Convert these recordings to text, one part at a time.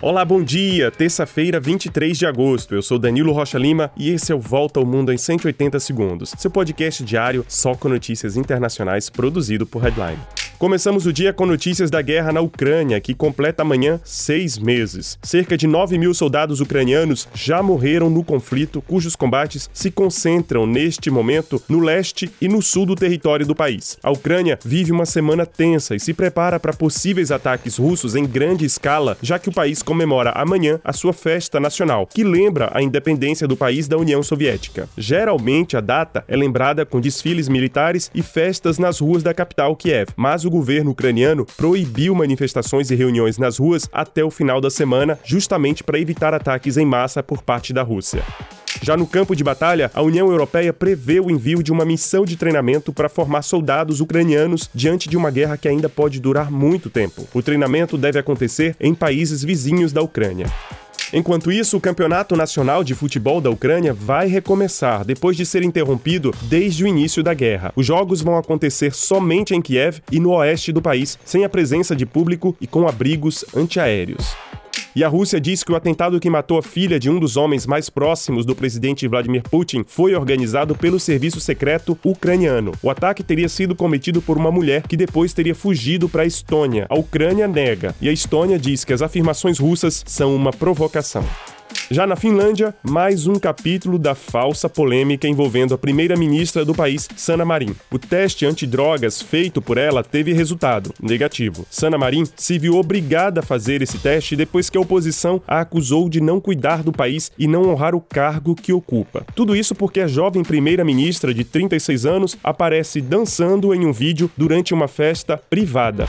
Olá, bom dia! Terça-feira, 23 de agosto. Eu sou Danilo Rocha Lima e esse é o Volta ao Mundo em 180 Segundos, seu podcast diário só com notícias internacionais produzido por Headline. Começamos o dia com notícias da guerra na Ucrânia, que completa amanhã seis meses. Cerca de 9 mil soldados ucranianos já morreram no conflito, cujos combates se concentram neste momento no leste e no sul do território do país. A Ucrânia vive uma semana tensa e se prepara para possíveis ataques russos em grande escala, já que o país comemora amanhã a sua festa nacional, que lembra a independência do país da União Soviética. Geralmente, a data é lembrada com desfiles militares e festas nas ruas da capital Kiev, mas o governo ucraniano proibiu manifestações e reuniões nas ruas até o final da semana, justamente para evitar ataques em massa por parte da Rússia. Já no campo de batalha, a União Europeia prevê o envio de uma missão de treinamento para formar soldados ucranianos diante de uma guerra que ainda pode durar muito tempo. O treinamento deve acontecer em países vizinhos da Ucrânia. Enquanto isso, o Campeonato Nacional de Futebol da Ucrânia vai recomeçar depois de ser interrompido desde o início da guerra. Os jogos vão acontecer somente em Kiev e no oeste do país, sem a presença de público e com abrigos antiaéreos. E a Rússia diz que o atentado que matou a filha de um dos homens mais próximos do presidente Vladimir Putin foi organizado pelo serviço secreto ucraniano. O ataque teria sido cometido por uma mulher que depois teria fugido para a Estônia. A Ucrânia nega e a Estônia diz que as afirmações russas são uma provocação. Já na Finlândia, mais um capítulo da falsa polêmica envolvendo a primeira-ministra do país, Sanna Marin. O teste antidrogas feito por ela teve resultado negativo. Sanna Marin se viu obrigada a fazer esse teste depois que a oposição a acusou de não cuidar do país e não honrar o cargo que ocupa. Tudo isso porque a jovem primeira-ministra de 36 anos aparece dançando em um vídeo durante uma festa privada.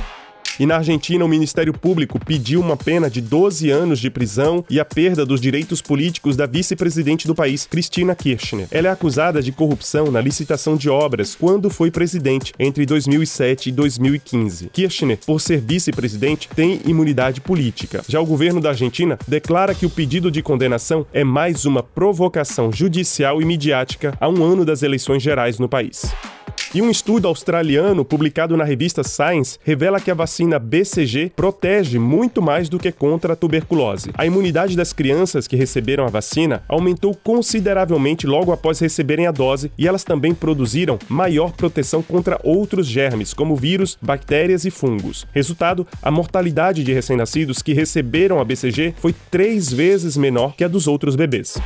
E na Argentina, o Ministério Público pediu uma pena de 12 anos de prisão e a perda dos direitos políticos da vice-presidente do país, Cristina Kirchner. Ela é acusada de corrupção na licitação de obras quando foi presidente entre 2007 e 2015. Kirchner, por ser vice-presidente, tem imunidade política. Já o governo da Argentina declara que o pedido de condenação é mais uma provocação judicial e midiática a um ano das eleições gerais no país. E um estudo australiano publicado na revista Science revela que a vacina BCG protege muito mais do que contra a tuberculose. A imunidade das crianças que receberam a vacina aumentou consideravelmente logo após receberem a dose e elas também produziram maior proteção contra outros germes, como vírus, bactérias e fungos. Resultado: a mortalidade de recém-nascidos que receberam a BCG foi três vezes menor que a dos outros bebês.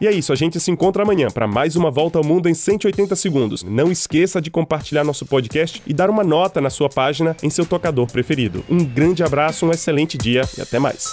E é isso, a gente se encontra amanhã para mais uma volta ao mundo em 180 segundos. Não esqueça de compartilhar nosso podcast e dar uma nota na sua página em seu tocador preferido. Um grande abraço, um excelente dia e até mais.